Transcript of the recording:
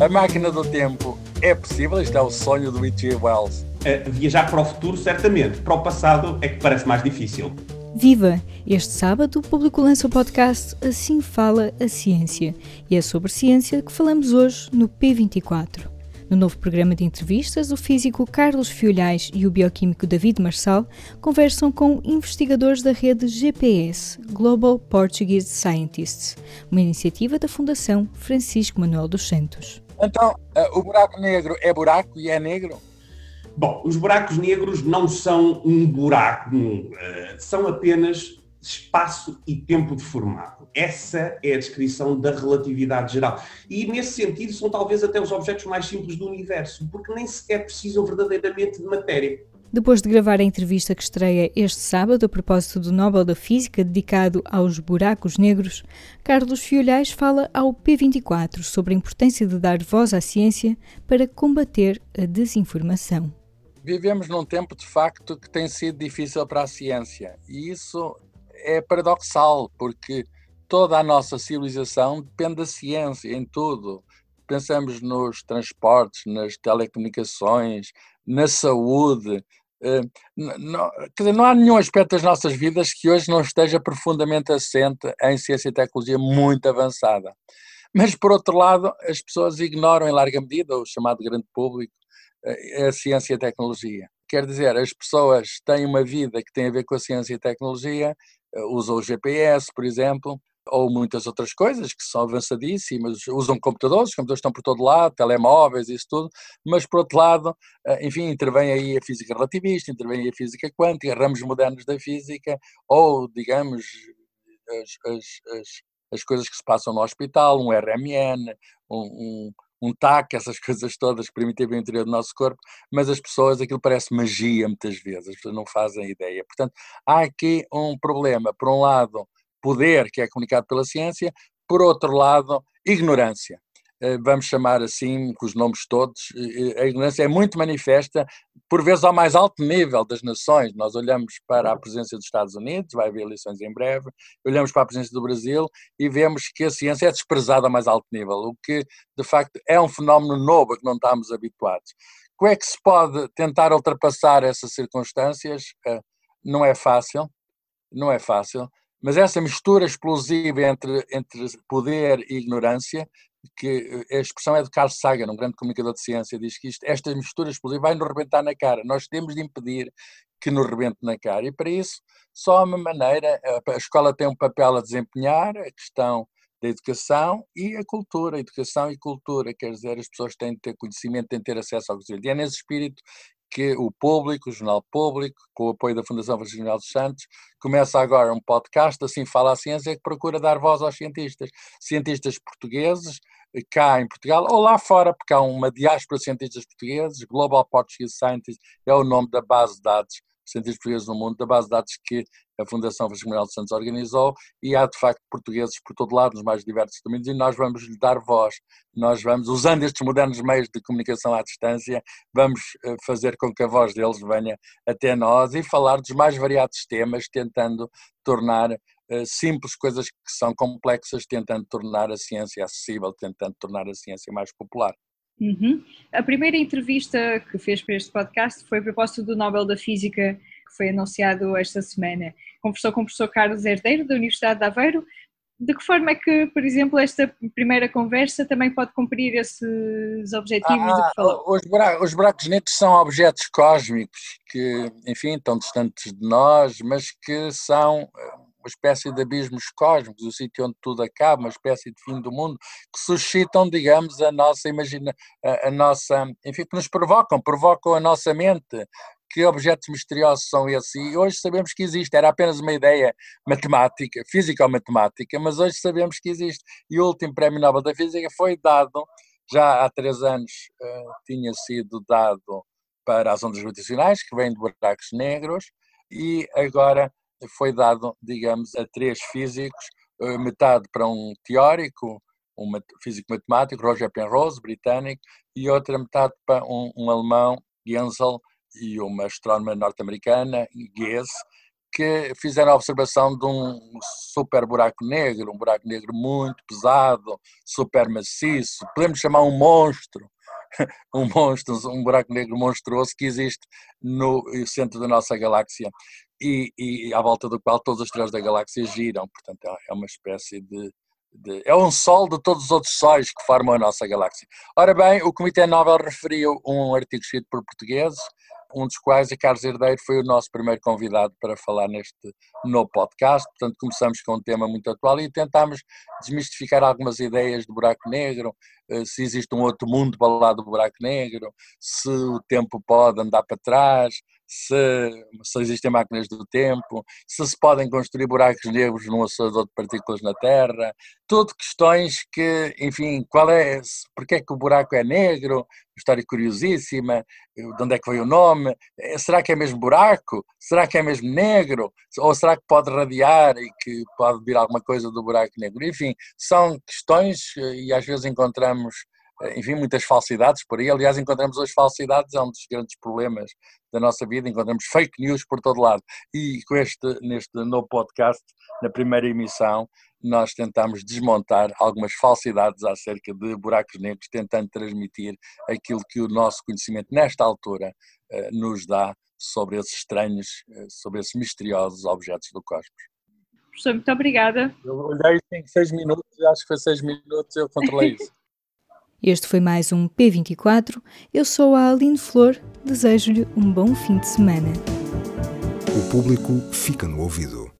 A máquina do tempo é possível? Isto é o sonho do H.G. Wells. Uh, viajar para o futuro, certamente. Para o passado é que parece mais difícil. Viva! Este sábado o público lança o podcast Assim Fala a Ciência. E é sobre ciência que falamos hoje no P24. No novo programa de entrevistas, o físico Carlos Fiolhais e o bioquímico David Marçal conversam com investigadores da rede GPS, Global Portuguese Scientists, uma iniciativa da Fundação Francisco Manuel dos Santos. Então, eh, o buraco negro é buraco e é negro? Bom, os buracos negros não são um buraco, eh, são apenas espaço e tempo de formato. Essa é a descrição da relatividade geral. E nesse sentido são talvez até os objetos mais simples do universo, porque nem sequer precisam verdadeiramente de matéria. Depois de gravar a entrevista que estreia este sábado a propósito do Nobel da Física dedicado aos buracos negros, Carlos Fiolhais fala ao P24 sobre a importância de dar voz à ciência para combater a desinformação. Vivemos num tempo de facto que tem sido difícil para a ciência e isso é paradoxal, porque toda a nossa civilização depende da ciência em tudo. Pensamos nos transportes, nas telecomunicações, na saúde. Eh, não, quer dizer, não há nenhum aspecto das nossas vidas que hoje não esteja profundamente assente em ciência e tecnologia muito avançada. Mas, por outro lado, as pessoas ignoram em larga medida, o chamado grande público, eh, a ciência e a tecnologia. Quer dizer, as pessoas têm uma vida que tem a ver com a ciência e a tecnologia, eh, usam o GPS, por exemplo, ou muitas outras coisas que são avançadíssimas, usam computadores, os computadores estão por todo lado, telemóveis, isso tudo, mas por outro lado, eh, enfim, intervém aí a física relativista, intervém aí a física quântica, ramos modernos da física, ou, digamos, as, as, as, as coisas que se passam no hospital, um RMN, um, um um tac, essas coisas todas que permitem o interior do nosso corpo, mas as pessoas, aquilo parece magia muitas vezes, as pessoas não fazem ideia. Portanto, há aqui um problema. Por um lado, poder, que é comunicado pela ciência, por outro lado, ignorância. Eh, vamos chamar assim, com os nomes todos, eh, eh, a ignorância é muito manifesta, por vezes ao mais alto nível das nações. Nós olhamos para a presença dos Estados Unidos, vai haver eleições em breve, olhamos para a presença do Brasil e vemos que a ciência é desprezada a mais alto nível, o que de facto é um fenómeno novo a que não estamos habituados. Como é que se pode tentar ultrapassar essas circunstâncias? Não é fácil, não é fácil, mas essa mistura explosiva entre, entre poder e ignorância que eh, a expressão é de Carl Sagan, um grande comunicador de ciência, diz que isto, esta mistura explosiva vai nos rebentar na cara. Nós temos de impedir que nos rebente na cara. E para isso, só há uma maneira, a escola tem um papel a desempenhar, a questão da educação e a cultura, educação e cultura, quer dizer, as pessoas têm de ter conhecimento, têm de ter acesso ao conhecimento. E é nesse espírito que o público, o jornal público, com o apoio da Fundação Francisco dos Santos, começa agora um podcast, assim fala a ciência, que procura dar voz aos cientistas, cientistas portugueses, eh, cá em Portugal, ou lá fora, porque há uma diáspora de cientistas portugueses, Global Portuguese Scientists é o nome da base de dados cientistas portugueses no mundo, da base de dados que a Fundação Francisco Manuel dos Santos organizou, e há de facto portugueses por todo lado, nos mais diversos domínios, e nós vamos lhe dar voz. Nós vamos, usando estes modernos meios de comunicação à distância, vamos eh, fazer com que a voz deles venha até nós e falar dos mais variados temas, tentando tornar uh, simples coisas que são complexas, tentando tornar a ciência acessível, tentando tornar a ciência mais popular. Uhum. A primeira entrevista que fez para este podcast foi a propósito do Nobel da Física, que foi anunciado esta semana. Conversou com o professor Carlos Herdeiro, da Universidade de Aveiro. De que forma é que, por exemplo, esta primeira conversa também pode cumprir esses objetivos ah, que falou? Os buracos, os buracos negros são objetos cósmicos que, enfim, estão distantes de nós, mas que são uma espécie de abismos cósmicos, o sítio onde tudo acaba, uma espécie de fim do mundo, que suscitam, digamos, a nossa imagina, a, a nossa, enfim, que nos provocam, provocam a nossa mente. Que objetos misteriosos são esses? E hoje sabemos que existe, era apenas uma ideia matemática, física ou matemática, mas hoje sabemos que existe. E o último Prémio Nobel da Física foi dado, já há três anos uh, tinha sido dado para as ondas gravitacionais, que vêm de buracos negros, e agora foi dado, digamos, a três físicos, eh, metade para um teórico, um físico matemático, Roger Penrose, britânico, e outra metade para um, um alemão, Gensel, e uma astrónoma norte-americana, Gies, que fizeram a observação de um super buraco negro, um buraco negro muito pesado, super maciço, podemos chamar um monstro, um monstro, um buraco negro monstruoso que existe no centro da nossa galáxia e, e à volta do qual todas as estrelas da galáxia giram, portanto é, é uma espécie de, de, é um sol de todos os outros sóis que formam a nossa galáxia. Ora bem, o Comitê Nobel referiu um artigo escrito por portugueses um dos quais, a Carlos Herdeiro, foi o nosso primeiro convidado para falar neste novo podcast. Portanto, começamos com um tema muito atual e tentámos desmistificar algumas ideias do buraco negro, eh, se existe um outro mundo para lá do buraco negro, se o tempo pode andar para trás, se, se existem máquinas do tempo, se se podem construir buracos negros num acelerador de partículas na Terra, tudo questões que, enfim, qual é, porque é que o buraco é negro, história curiosíssima, de onde é que veio o nome, eh, será que é mesmo buraco? Será que é mesmo negro? Ou será que pode radiar e que pode vir alguma coisa do buraco negro? Enfim, são questões eh, e às vezes encontramos enfim, muitas falsidades por aí. Aliás, encontramos as falsidades, é um dos grandes problemas da nossa vida, encontramos fake news por todo lado. E com este, neste novo podcast, na primeira emissão, nós tentamos desmontar algumas falsidades acerca de buracos negros, tentando transmitir aquilo que o nosso conhecimento, nesta altura, eh, nos dá sobre esses estranhos, eh, sobre esses misteriosos objetos do cosmos. Professor, muito obrigada. Eu olhei em seis minutos, acho que foi seis minutos, eu controlei isso. Este foi mais um P24. Eu sou a Aline Flor. Desejo-lhe um bom fim de semana. O público fica no ouvido.